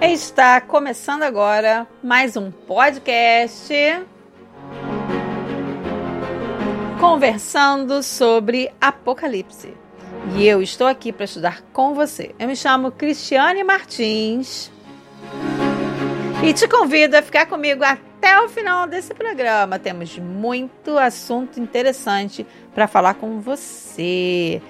Está começando agora mais um podcast conversando sobre Apocalipse. E eu estou aqui para estudar com você. Eu me chamo Cristiane Martins e te convido a ficar comigo até o final desse programa. Temos muito assunto interessante para falar com você.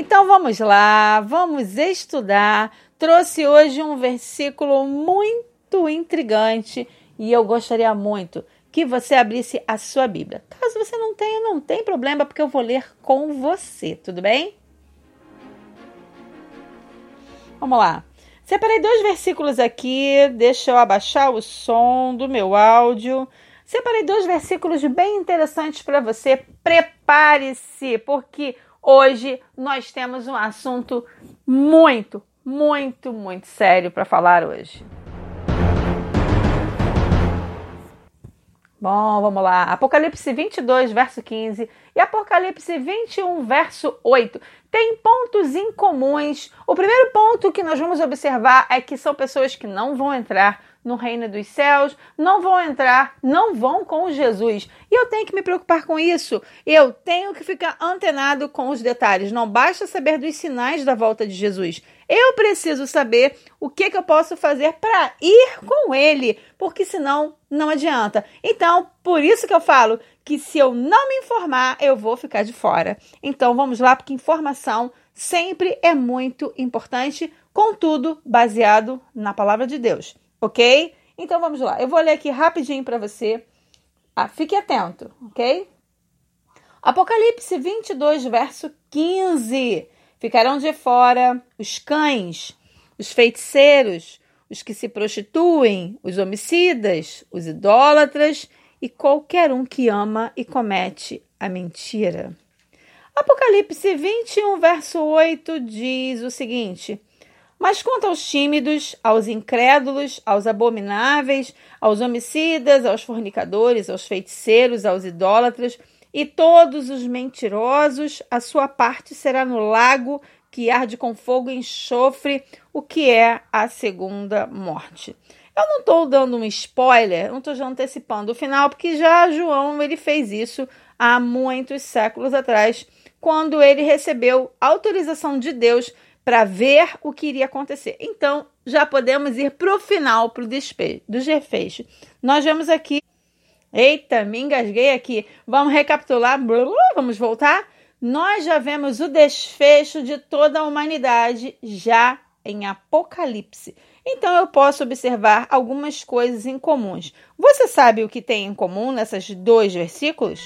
Então vamos lá, vamos estudar. Trouxe hoje um versículo muito intrigante e eu gostaria muito que você abrisse a sua Bíblia. Caso você não tenha, não tem problema, porque eu vou ler com você, tudo bem? Vamos lá. Separei dois versículos aqui, deixa eu abaixar o som do meu áudio. Separei dois versículos bem interessantes para você. Prepare-se, porque Hoje nós temos um assunto muito, muito, muito sério para falar hoje. Bom, vamos lá. Apocalipse 22, verso 15 e Apocalipse 21, verso 8 tem pontos incomuns. O primeiro ponto que nós vamos observar é que são pessoas que não vão entrar no reino dos céus, não vão entrar, não vão com Jesus. E eu tenho que me preocupar com isso. Eu tenho que ficar antenado com os detalhes. Não basta saber dos sinais da volta de Jesus. Eu preciso saber o que, que eu posso fazer para ir com ele, porque senão não adianta. Então, por isso que eu falo que se eu não me informar, eu vou ficar de fora. Então, vamos lá, porque informação sempre é muito importante, contudo, baseado na palavra de Deus ok? Então vamos lá. Eu vou ler aqui rapidinho para você. Ah, fique atento, ok? Apocalipse 22, verso 15. Ficarão de fora os cães, os feiticeiros, os que se prostituem, os homicidas, os idólatras e qualquer um que ama e comete a mentira. Apocalipse 21, verso 8 diz o seguinte: mas quanto aos tímidos, aos incrédulos, aos abomináveis, aos homicidas, aos fornicadores, aos feiticeiros, aos idólatras e todos os mentirosos, a sua parte será no lago que arde com fogo e enxofre, o que é a segunda morte. Eu não estou dando um spoiler, não estou já antecipando o final, porque já João ele fez isso há muitos séculos atrás, quando ele recebeu autorização de Deus para ver o que iria acontecer. Então, já podemos ir para o final, para o desfecho, do desfecho. Nós vemos aqui. Eita, me engasguei aqui. Vamos recapitular. Vamos voltar. Nós já vemos o desfecho de toda a humanidade já em Apocalipse. Então eu posso observar algumas coisas em comuns. Você sabe o que tem em comum nesses dois versículos?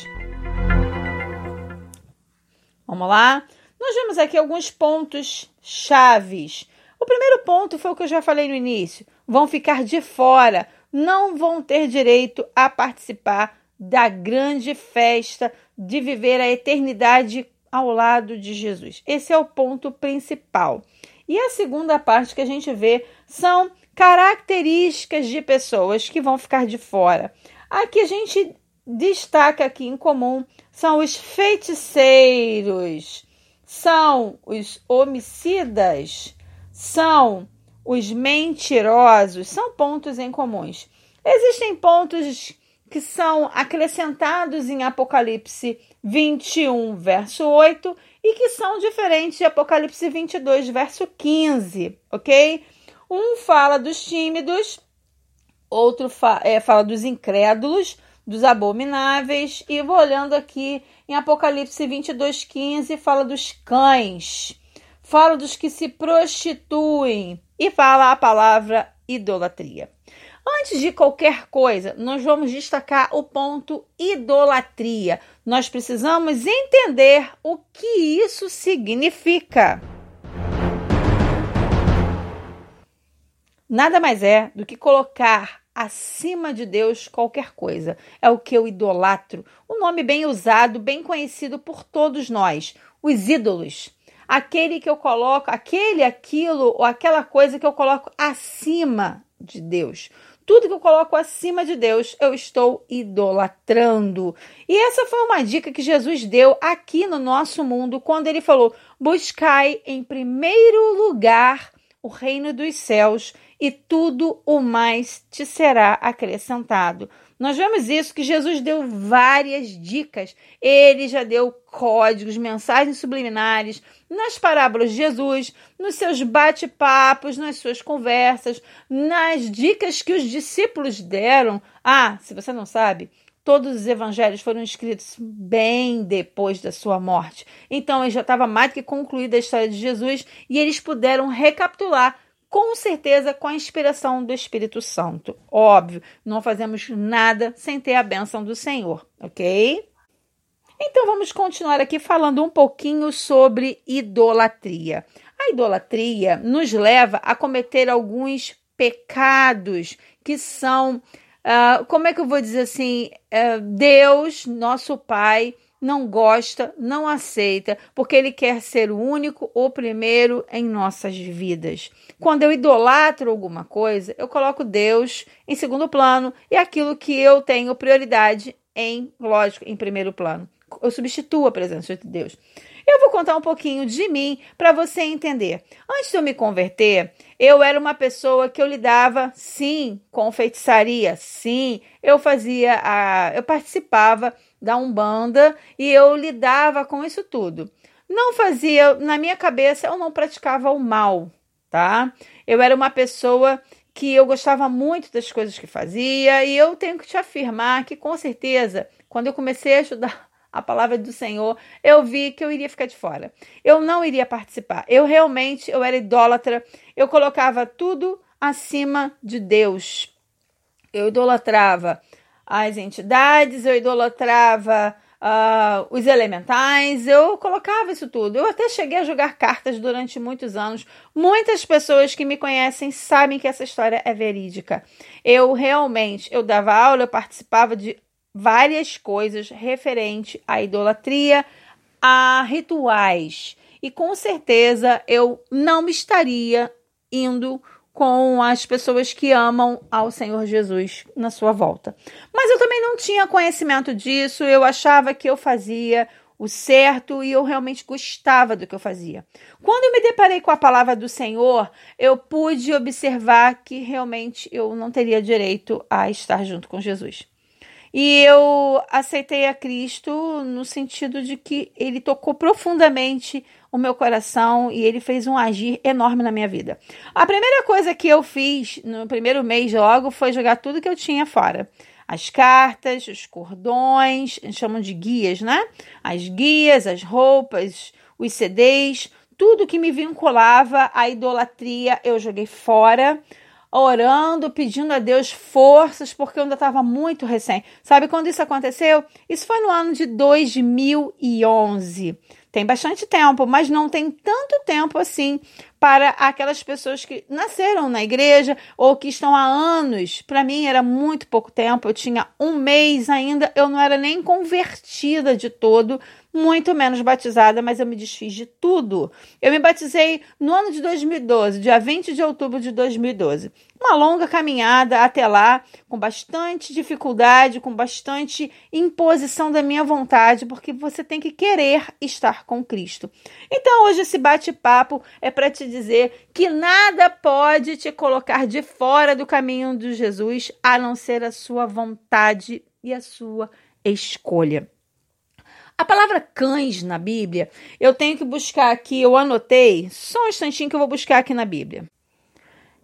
Vamos lá. Nós vemos aqui alguns pontos chaves. O primeiro ponto foi o que eu já falei no início: vão ficar de fora, não vão ter direito a participar da grande festa de viver a eternidade ao lado de Jesus. Esse é o ponto principal. E a segunda parte que a gente vê são características de pessoas que vão ficar de fora. Aqui a gente destaca aqui em comum são os feiticeiros são os homicidas, são os mentirosos, são pontos em comuns. Existem pontos que são acrescentados em Apocalipse 21, verso 8, e que são diferentes de Apocalipse 22, verso 15, ok? Um fala dos tímidos, outro fa é, fala dos incrédulos, dos abomináveis, e vou olhando aqui em Apocalipse 22, 15, fala dos cães, fala dos que se prostituem e fala a palavra idolatria. Antes de qualquer coisa, nós vamos destacar o ponto idolatria. Nós precisamos entender o que isso significa. Nada mais é do que colocar acima de Deus qualquer coisa. É o que eu idolatro. Um nome bem usado, bem conhecido por todos nós, os ídolos. Aquele que eu coloco, aquele, aquilo ou aquela coisa que eu coloco acima de Deus. tudo que eu coloco acima de Deus, eu estou idolatrando. E essa foi uma dica que Jesus deu aqui no nosso mundo quando ele falou: buscai em primeiro lugar o reino dos céus e tudo o mais te será acrescentado. Nós vemos isso que Jesus deu várias dicas. Ele já deu códigos, mensagens subliminares nas parábolas de Jesus, nos seus bate-papos, nas suas conversas, nas dicas que os discípulos deram. Ah, se você não sabe, todos os evangelhos foram escritos bem depois da sua morte. Então, já estava mais que concluída a história de Jesus e eles puderam recapitular com certeza com a inspiração do Espírito Santo. Óbvio, não fazemos nada sem ter a bênção do Senhor, ok? Então vamos continuar aqui falando um pouquinho sobre idolatria. A idolatria nos leva a cometer alguns pecados que são, uh, como é que eu vou dizer assim, uh, Deus, nosso Pai, não gosta, não aceita, porque ele quer ser o único, o primeiro em nossas vidas. Quando eu idolatro alguma coisa, eu coloco Deus em segundo plano e aquilo que eu tenho prioridade em, lógico, em primeiro plano. Eu substituo a presença de Deus. Eu vou contar um pouquinho de mim para você entender. Antes de eu me converter, eu era uma pessoa que eu lidava, sim, com feitiçaria, sim, eu fazia a, eu participava da Umbanda e eu lidava com isso tudo. Não fazia, na minha cabeça, eu não praticava o mal, tá? Eu era uma pessoa que eu gostava muito das coisas que fazia e eu tenho que te afirmar que com certeza, quando eu comecei a estudar a palavra do Senhor, eu vi que eu iria ficar de fora. Eu não iria participar. Eu realmente, eu era idólatra. Eu colocava tudo acima de Deus. Eu idolatrava as entidades, eu idolatrava uh, os elementais, eu colocava isso tudo. Eu até cheguei a jogar cartas durante muitos anos. Muitas pessoas que me conhecem sabem que essa história é verídica. Eu realmente, eu dava aula, eu participava de várias coisas referente à idolatria, a rituais. E com certeza eu não estaria indo com as pessoas que amam ao Senhor Jesus na sua volta. Mas eu também não tinha conhecimento disso, eu achava que eu fazia o certo e eu realmente gostava do que eu fazia. Quando eu me deparei com a palavra do Senhor, eu pude observar que realmente eu não teria direito a estar junto com Jesus. E eu aceitei a Cristo no sentido de que ele tocou profundamente o meu coração e ele fez um agir enorme na minha vida. A primeira coisa que eu fiz no primeiro mês logo foi jogar tudo que eu tinha fora. As cartas, os cordões, chamam de guias, né? As guias, as roupas, os CDs, tudo que me vinculava à idolatria eu joguei fora orando, pedindo a Deus forças, porque eu ainda estava muito recém. Sabe quando isso aconteceu? Isso foi no ano de 2011. Tem bastante tempo, mas não tem tanto tempo assim para aquelas pessoas que nasceram na igreja ou que estão há anos. Para mim era muito pouco tempo, eu tinha um mês ainda, eu não era nem convertida de todo, muito menos batizada, mas eu me desfiz de tudo. Eu me batizei no ano de 2012, dia 20 de outubro de 2012. Uma longa caminhada até lá, com bastante dificuldade, com bastante imposição da minha vontade, porque você tem que querer estar com Cristo. Então, hoje esse bate-papo é para te dizer que nada pode te colocar de fora do caminho de Jesus, a não ser a sua vontade e a sua escolha. A palavra cães na Bíblia, eu tenho que buscar aqui, eu anotei, só um instantinho que eu vou buscar aqui na Bíblia.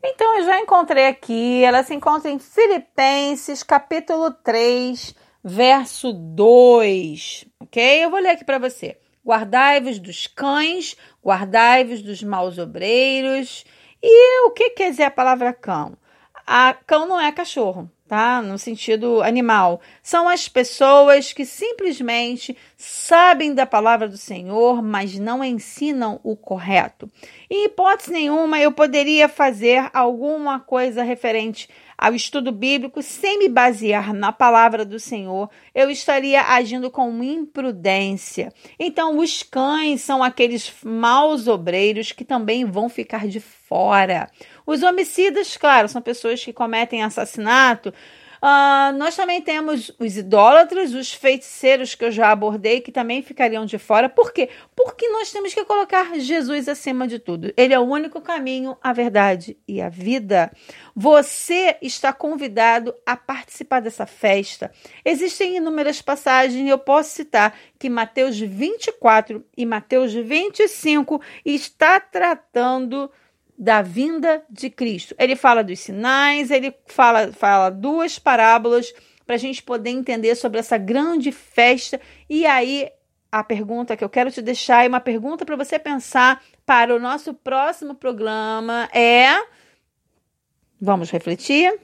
Então eu já encontrei aqui, ela se encontra em Filipenses, capítulo 3, verso 2, ok? Eu vou ler aqui para você. Guardai-vos dos cães, guardai-vos dos maus obreiros. E o que quer dizer a palavra cão? A cão não é cachorro, tá? No sentido animal. São as pessoas que simplesmente sabem da palavra do Senhor, mas não ensinam o correto. Em hipótese nenhuma, eu poderia fazer alguma coisa referente ao estudo bíblico sem me basear na palavra do Senhor, eu estaria agindo com imprudência. Então, os cães são aqueles maus obreiros que também vão ficar de fora. Os homicidas, claro, são pessoas que cometem assassinato, Uh, nós também temos os idólatras, os feiticeiros que eu já abordei, que também ficariam de fora. Por quê? Porque nós temos que colocar Jesus acima de tudo. Ele é o único caminho, a verdade e a vida. Você está convidado a participar dessa festa. Existem inúmeras passagens, e eu posso citar que Mateus 24 e Mateus 25 está tratando da vinda de Cristo. Ele fala dos sinais, ele fala, fala duas parábolas para a gente poder entender sobre essa grande festa. E aí, a pergunta que eu quero te deixar é uma pergunta para você pensar para o nosso próximo programa é. Vamos refletir.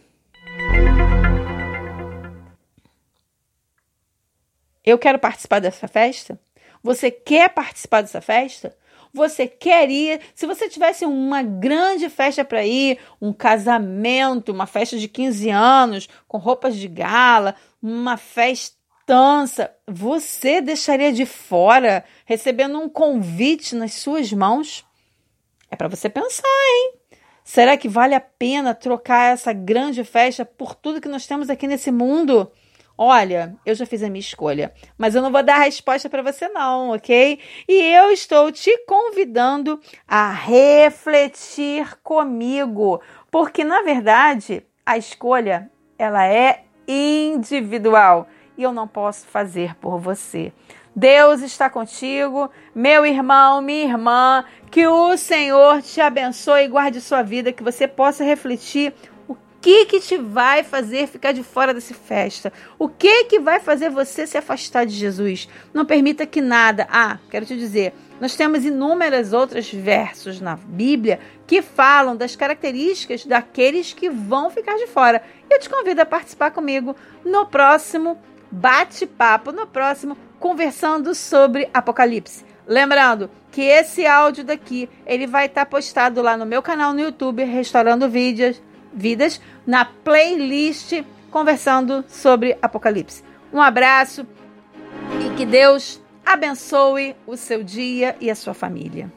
Eu quero participar dessa festa? Você quer participar dessa festa? Você quer ir. Se você tivesse uma grande festa para ir, um casamento, uma festa de 15 anos, com roupas de gala, uma festança, você deixaria de fora recebendo um convite nas suas mãos? É para você pensar, hein? Será que vale a pena trocar essa grande festa por tudo que nós temos aqui nesse mundo? Olha, eu já fiz a minha escolha, mas eu não vou dar a resposta para você não, ok? E eu estou te convidando a refletir comigo, porque na verdade a escolha ela é individual e eu não posso fazer por você. Deus está contigo, meu irmão, minha irmã, que o Senhor te abençoe e guarde sua vida, que você possa refletir que que te vai fazer ficar de fora dessa festa? O que que vai fazer você se afastar de Jesus? Não permita que nada. Ah, quero te dizer, nós temos inúmeras outras versos na Bíblia que falam das características daqueles que vão ficar de fora. Eu te convido a participar comigo no próximo bate-papo, no próximo conversando sobre Apocalipse. Lembrando que esse áudio daqui, ele vai estar postado lá no meu canal no YouTube, Restaurando Vídeos, Vidas, na playlist conversando sobre Apocalipse. Um abraço e que Deus abençoe o seu dia e a sua família.